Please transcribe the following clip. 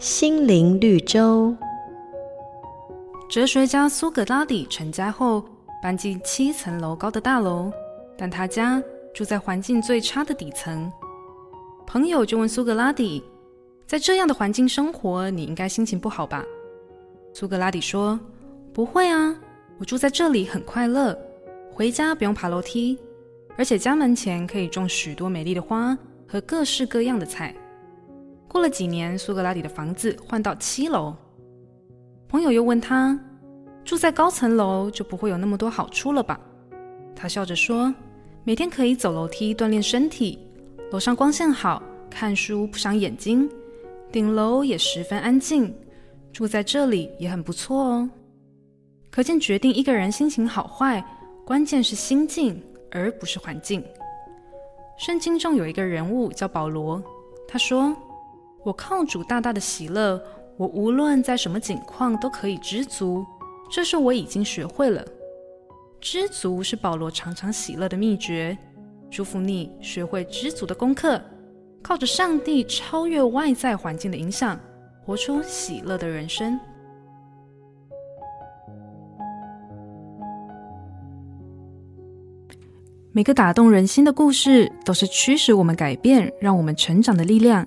心灵绿洲。哲学家苏格拉底成家后，搬进七层楼高的大楼，但他家住在环境最差的底层。朋友就问苏格拉底：“在这样的环境生活，你应该心情不好吧？”苏格拉底说：“不会啊，我住在这里很快乐，回家不用爬楼梯，而且家门前可以种许多美丽的花和各式各样的菜。”过了几年，苏格拉底的房子换到七楼。朋友又问他：“住在高层楼就不会有那么多好处了吧？”他笑着说：“每天可以走楼梯锻炼身体，楼上光线好，看书不伤眼睛，顶楼也十分安静，住在这里也很不错哦。”可见，决定一个人心情好坏，关键是心境，而不是环境。圣经中有一个人物叫保罗，他说。我靠主大大的喜乐，我无论在什么境况都可以知足，这是我已经学会了。知足是保罗常常喜乐的秘诀。祝福你学会知足的功课，靠着上帝超越外在环境的影响，活出喜乐的人生。每个打动人心的故事，都是驱使我们改变、让我们成长的力量。